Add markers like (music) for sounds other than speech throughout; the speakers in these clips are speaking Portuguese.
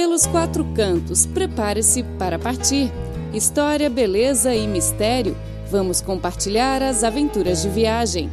Pelos quatro cantos, prepare-se para partir. História, beleza e mistério. Vamos compartilhar as aventuras de viagem.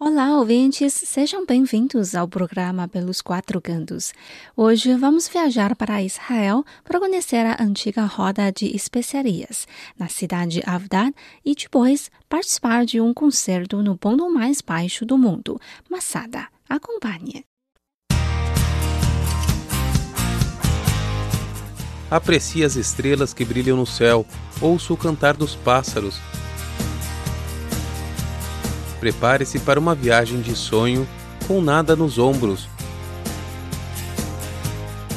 Olá, ouvintes! Sejam bem-vindos ao programa Pelos Quatro Cantos. Hoje vamos viajar para Israel para conhecer a antiga roda de especiarias na cidade de e depois participar de um concerto no ponto mais baixo do mundo, Masada. Acompanhe! Aprecie as estrelas que brilham no céu, ouça o cantar dos pássaros Prepare-se para uma viagem de sonho com nada nos ombros.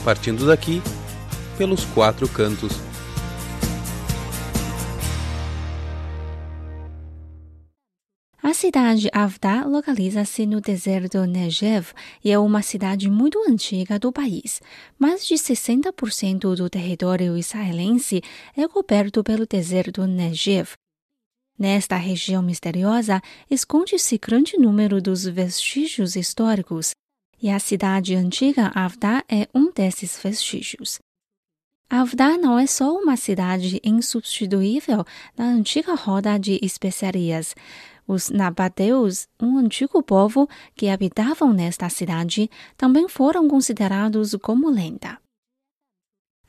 Partindo daqui, pelos quatro cantos. Cidade Avda localiza-se no deserto Negev e é uma cidade muito antiga do país. Mais de 60% do território israelense é coberto pelo deserto Negev, Nesta região misteriosa, esconde-se grande número dos vestígios históricos, e a cidade antiga Avda é um desses vestígios. Avda não é só uma cidade insubstituível na antiga roda de especiarias. Os nabateus, um antigo povo que habitavam nesta cidade, também foram considerados como lenda.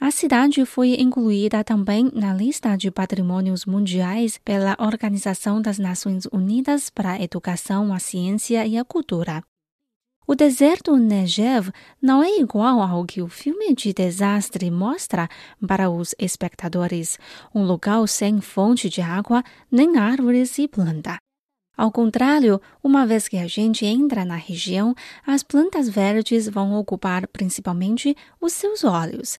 A cidade foi incluída também na lista de patrimônios mundiais pela Organização das Nações Unidas para a Educação, a Ciência e a Cultura. O deserto Negev não é igual ao que o filme de desastre mostra para os espectadores, um lugar sem fonte de água, nem árvores e planta. Ao contrário, uma vez que a gente entra na região, as plantas verdes vão ocupar principalmente os seus olhos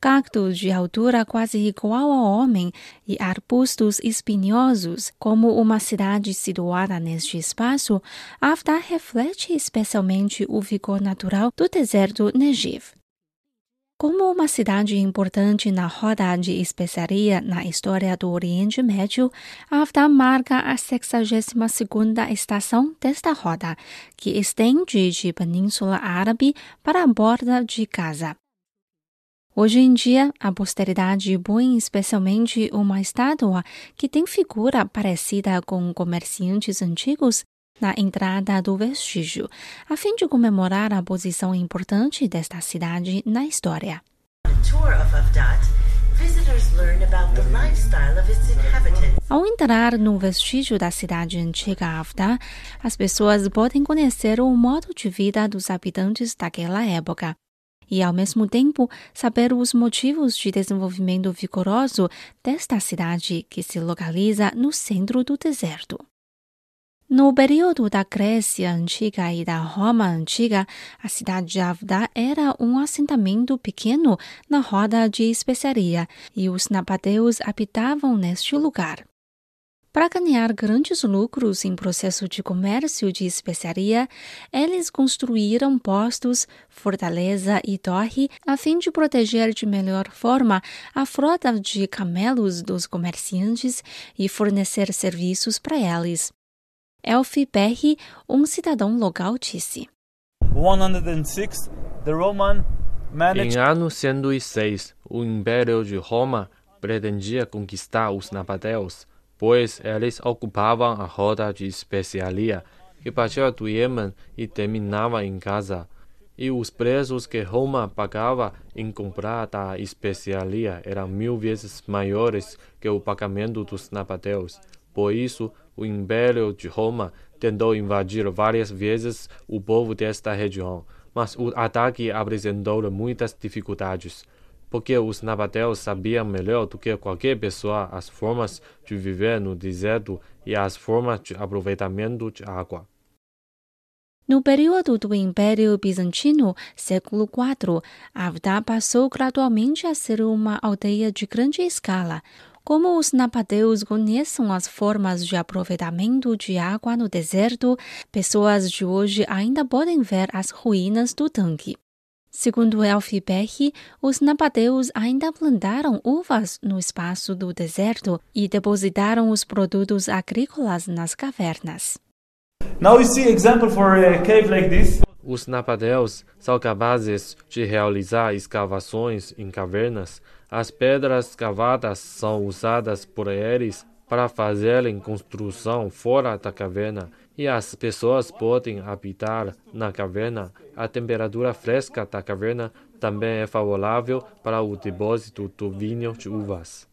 cactos de altura quase igual ao homem e arbustos espinhosos, como uma cidade situada neste espaço, Avda reflete especialmente o vigor natural do deserto Negev. Como uma cidade importante na roda de especiaria na história do Oriente Médio, Avda marca a 62ª estação desta roda, que estende de Península Árabe para a borda de Gaza. Hoje em dia, a posteridade põe especialmente uma estátua que tem figura parecida com comerciantes antigos na entrada do vestígio, a fim de comemorar a posição importante desta cidade na história. Ao entrar no vestígio da cidade antiga Avda, as pessoas podem conhecer o modo de vida dos habitantes daquela época e, ao mesmo tempo, saber os motivos de desenvolvimento vigoroso desta cidade que se localiza no centro do deserto. No período da Grécia Antiga e da Roma Antiga, a cidade de Avda era um assentamento pequeno na roda de especiaria e os nabateus habitavam neste lugar. Para ganhar grandes lucros em processo de comércio de especiaria, eles construíram postos, fortaleza e torre a fim de proteger de melhor forma a frota de camelos dos comerciantes e fornecer serviços para eles. Elfi Perry, um cidadão local, disse. 106, the Roman managed... Em ano 106, o Império de Roma pretendia conquistar os nabateus pois eles ocupavam a rota de especiaria que partia do Iêmen e terminava em Gaza. E os preços que Roma pagava em comprar da especiaria eram mil vezes maiores que o pagamento dos nabateus. Por isso, o Império de Roma tentou invadir várias vezes o povo desta região, mas o ataque apresentou muitas dificuldades porque os nabateus sabiam melhor do que qualquer pessoa as formas de viver no deserto e as formas de aproveitamento de água. No período do Império Bizantino, século IV, Avda passou gradualmente a ser uma aldeia de grande escala. Como os nabateus conhecem as formas de aproveitamento de água no deserto, pessoas de hoje ainda podem ver as ruínas do tanque. Segundo Elfi Beck, os nabateus ainda plantaram uvas no espaço do deserto e depositaram os produtos agrícolas nas cavernas. Now you see example for a cave like this. Os napadeus são capazes de realizar escavações em cavernas. As pedras cavadas são usadas por eles para fazerem construção fora da caverna e as pessoas podem habitar na caverna. A temperatura fresca da caverna também é favorável para o depósito do vinho de uvas.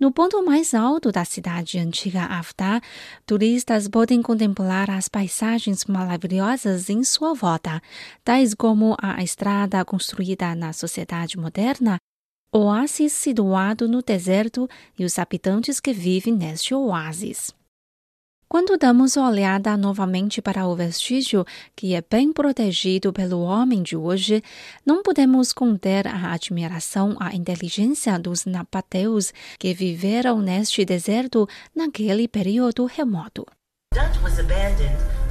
No ponto mais alto da cidade antiga Avda, turistas podem contemplar as paisagens maravilhosas em sua volta, tais como a estrada construída na sociedade moderna, oásis situado no deserto e os habitantes que vivem neste oásis. Quando damos olhada novamente para o vestígio, que é bem protegido pelo homem de hoje, não podemos conter a admiração à inteligência dos nabateus que viveram neste deserto naquele período remoto.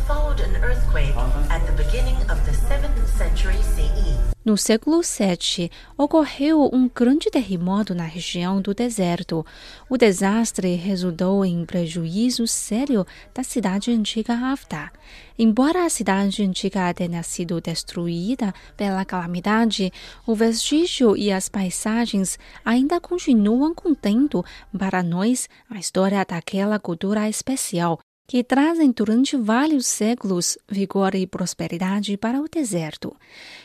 Followed an earthquake at the beginning of the 7th century CE. No século VII, ocorreu um grande terremoto na região do deserto. O desastre resultou em prejuízo sério da cidade antiga Avda. Embora a cidade antiga tenha sido destruída pela calamidade, o vestígio e as paisagens ainda continuam contendo para nós a história daquela cultura especial que trazem durante vários séculos vigor e prosperidade para o deserto.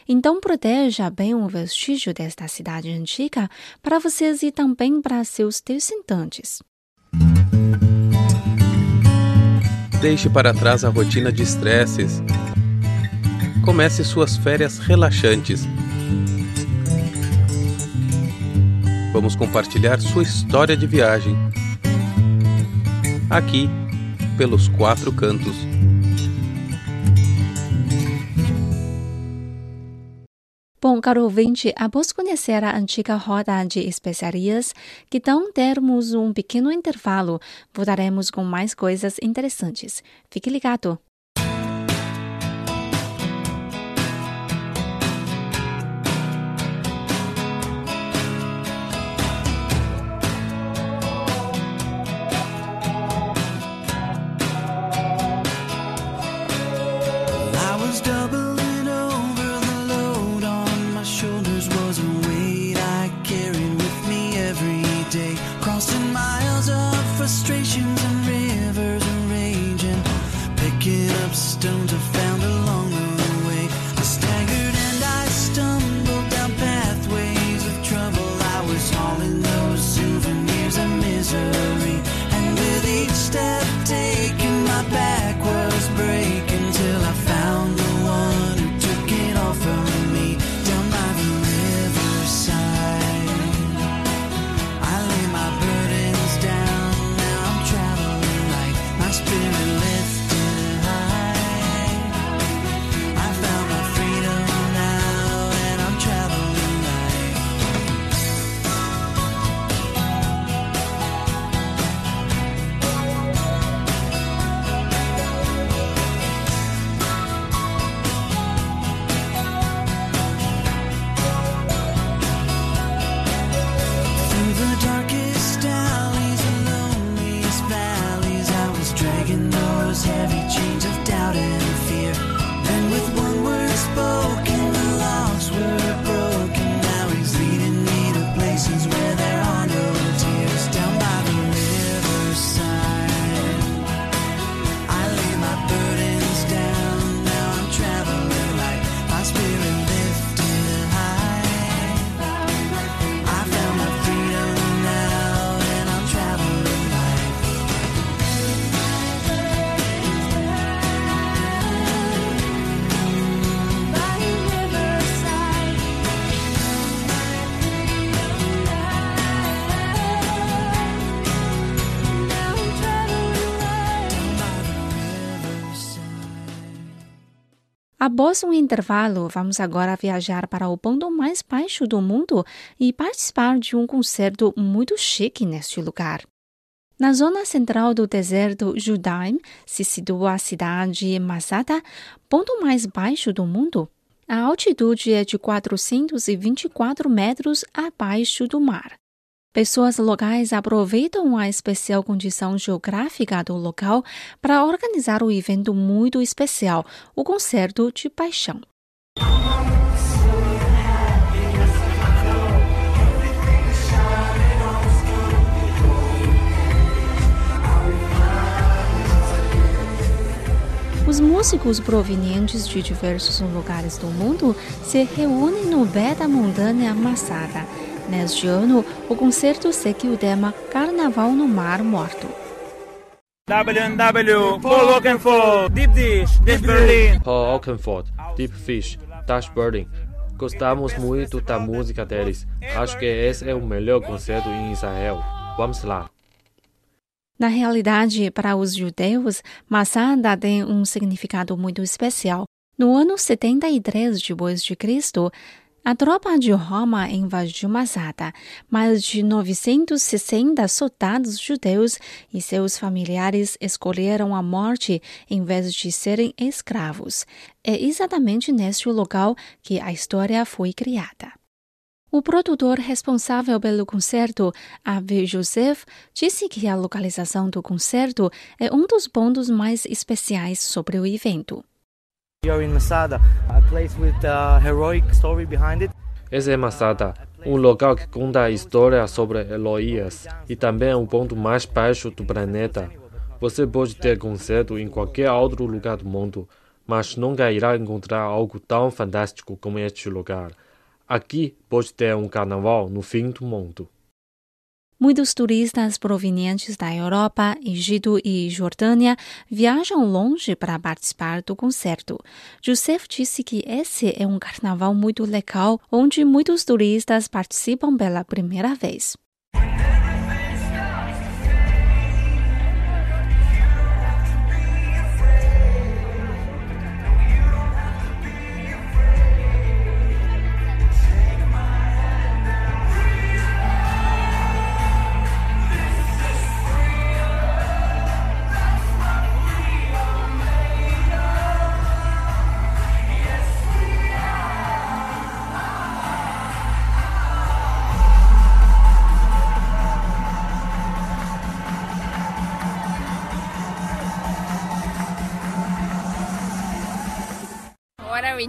Então proteja bem o vestígio desta cidade antiga para vocês e também para seus descendentes. Deixe para trás a rotina de estresses. Comece suas férias relaxantes. Vamos compartilhar sua história de viagem. Aqui pelos quatro cantos. Bom, caro ouvinte, após conhecer a antiga roda de especiarias, que então termos um pequeno intervalo, voltaremos com mais coisas interessantes. Fique ligado! wisdom. the dark. Após um intervalo, vamos agora viajar para o ponto mais baixo do mundo e participar de um concerto muito chique neste lugar. Na zona central do deserto Judaim se situa a cidade Masada, ponto mais baixo do mundo. A altitude é de 424 metros abaixo do mar. Pessoas locais aproveitam a especial condição geográfica do local para organizar o evento muito especial, o Concerto de Paixão. Os músicos provenientes de diversos lugares do mundo se reúnem no pé da montanha Masada Neste ano, o concerto segue o tema Carnaval no Mar Morto. WNW, Paul Oakenfold, Deep Dish, Deep Berlin. Paul Oakenfold, Deep Fish, Dash Birding. Gostamos muito da música deles. Acho que esse é o melhor concerto em Israel. Vamos lá. Na realidade, para os judeus, Masada tem um significado muito especial. No ano 73 depois de Cristo, a tropa de Roma invadiu Masada. Mais de 960 soldados judeus e seus familiares escolheram a morte em vez de serem escravos. É exatamente neste local que a história foi criada. O produtor responsável pelo concerto, Avi Joseph, disse que a localização do concerto é um dos pontos mais especiais sobre o evento. Esse é Masada, um local que conta a história sobre Eloías e também é o ponto mais baixo do planeta. Você pode ter concerto em qualquer outro lugar do mundo, mas nunca irá encontrar algo tão fantástico como este lugar. Aqui pode ter um carnaval no fim do mundo. Muitos turistas provenientes da Europa, Egito e Jordânia viajam longe para participar do concerto. Joseph disse que esse é um carnaval muito legal, onde muitos turistas participam pela primeira vez.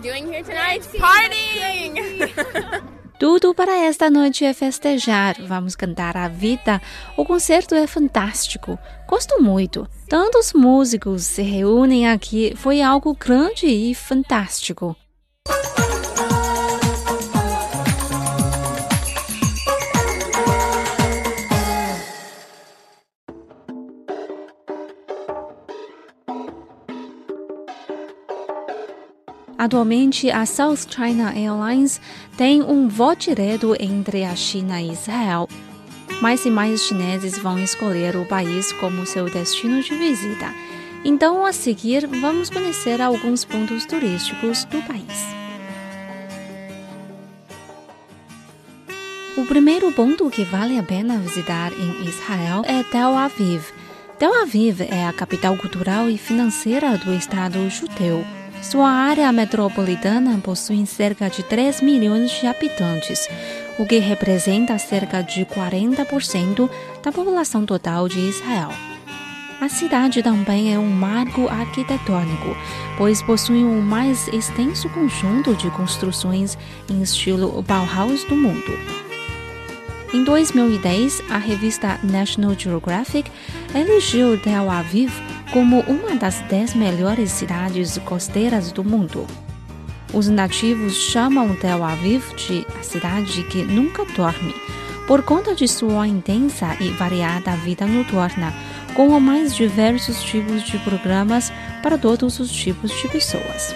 Doing here tonight? Partying! (laughs) Tudo para esta noite é festejar. Vamos cantar a vida. O concerto é fantástico. Gosto muito. Tantos músicos se reúnem aqui. Foi algo grande e fantástico. Atualmente, a South China Airlines tem um voo direto entre a China e Israel. Mais e mais chineses vão escolher o país como seu destino de visita. Então, a seguir, vamos conhecer alguns pontos turísticos do país. O primeiro ponto que vale a pena visitar em Israel é Tel Aviv. Tel Aviv é a capital cultural e financeira do Estado judeu. Sua área metropolitana possui cerca de 3 milhões de habitantes, o que representa cerca de 40% da população total de Israel. A cidade também é um marco arquitetônico, pois possui o mais extenso conjunto de construções em estilo Bauhaus do mundo. Em 2010, a revista National Geographic elegeu Tel Aviv como uma das dez melhores cidades costeiras do mundo. Os nativos chamam Tel Aviv de a cidade que nunca dorme, por conta de sua intensa e variada vida noturna, com mais diversos tipos de programas para todos os tipos de pessoas.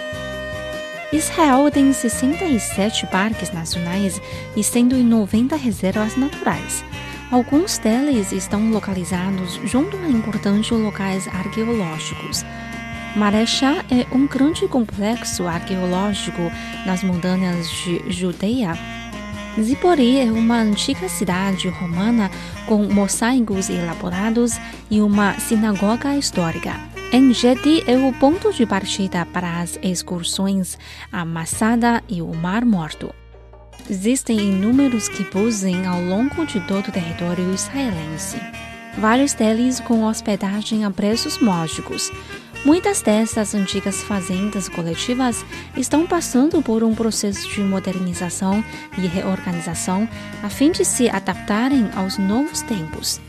Israel tem 67 parques nacionais e 190 reservas naturais. Alguns deles estão localizados junto a importantes locais arqueológicos. Marechá é um grande complexo arqueológico nas montanhas de Judeia. Zipori é uma antiga cidade romana com mosaicos elaborados e uma sinagoga histórica. Engedi é o ponto de partida para as excursões a Massada e o Mar Morto. Existem inúmeros kibbutzim ao longo de todo o território israelense. Vários deles com hospedagem a preços módicos. Muitas dessas antigas fazendas coletivas estão passando por um processo de modernização e reorganização a fim de se adaptarem aos novos tempos.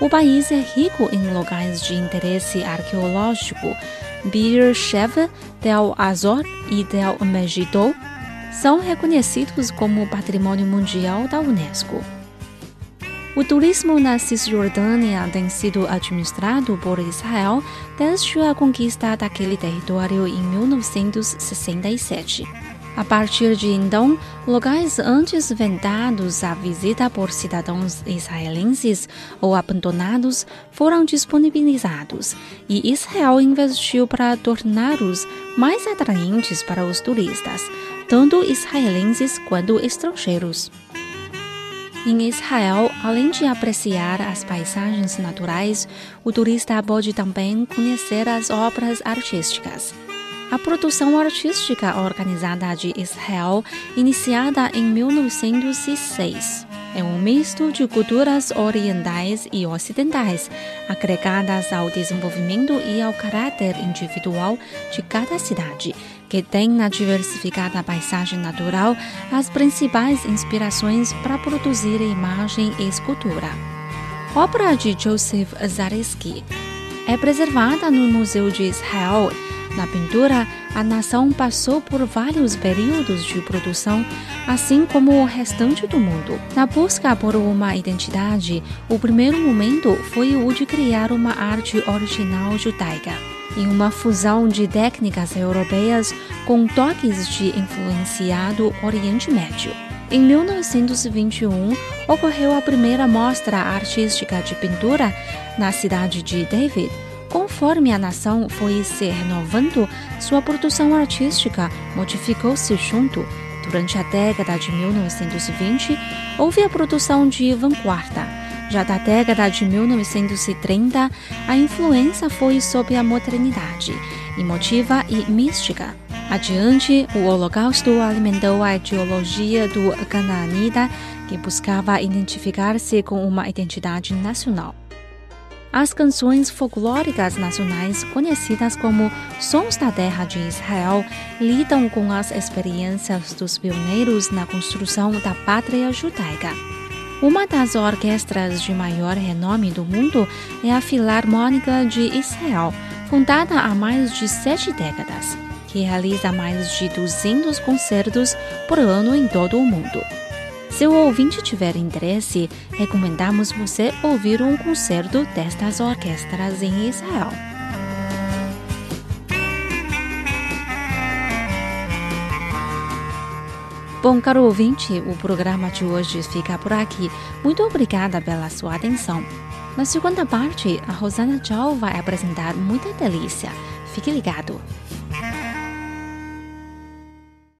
O país é rico em locais de interesse arqueológico. Bir Sheva, Del Azor e Del Megiddo são reconhecidos como Patrimônio Mundial da Unesco. O turismo na Cisjordânia tem sido administrado por Israel desde a conquista daquele território em 1967. A partir de então, locais antes vendados à visita por cidadãos israelenses ou abandonados foram disponibilizados, e Israel investiu para torná-los mais atraentes para os turistas, tanto israelenses quanto estrangeiros. Em Israel, além de apreciar as paisagens naturais, o turista pode também conhecer as obras artísticas. A produção artística organizada de Israel, iniciada em 1906, é um misto de culturas orientais e ocidentais, agregadas ao desenvolvimento e ao caráter individual de cada cidade, que tem na diversificada paisagem natural as principais inspirações para produzir imagem e escultura. Obra de Joseph Zaleski é preservada no Museu de Israel na pintura, a nação passou por vários períodos de produção, assim como o restante do mundo. Na busca por uma identidade, o primeiro momento foi o de criar uma arte original judaica. Em uma fusão de técnicas europeias com toques de influenciado Oriente Médio. Em 1921, ocorreu a primeira mostra artística de pintura na cidade de David, Conforme a nação foi se renovando, sua produção artística modificou-se junto. Durante a década de 1920, houve a produção de vanguarda. Já da década de 1930, a influência foi sobre a modernidade, emotiva e mística. Adiante, o Holocausto alimentou a ideologia do Canaanita, que buscava identificar-se com uma identidade nacional. As canções folclóricas nacionais, conhecidas como Sons da Terra de Israel, lidam com as experiências dos pioneiros na construção da pátria judaica. Uma das orquestras de maior renome do mundo é a Filarmônica de Israel, fundada há mais de sete décadas, que realiza mais de 200 concertos por ano em todo o mundo. Se o ouvinte tiver interesse, recomendamos você ouvir um concerto destas orquestras em Israel. Bom, caro ouvinte, o programa de hoje fica por aqui. Muito obrigada pela sua atenção. Na segunda parte, a Rosana Tchau vai apresentar muita delícia. Fique ligado.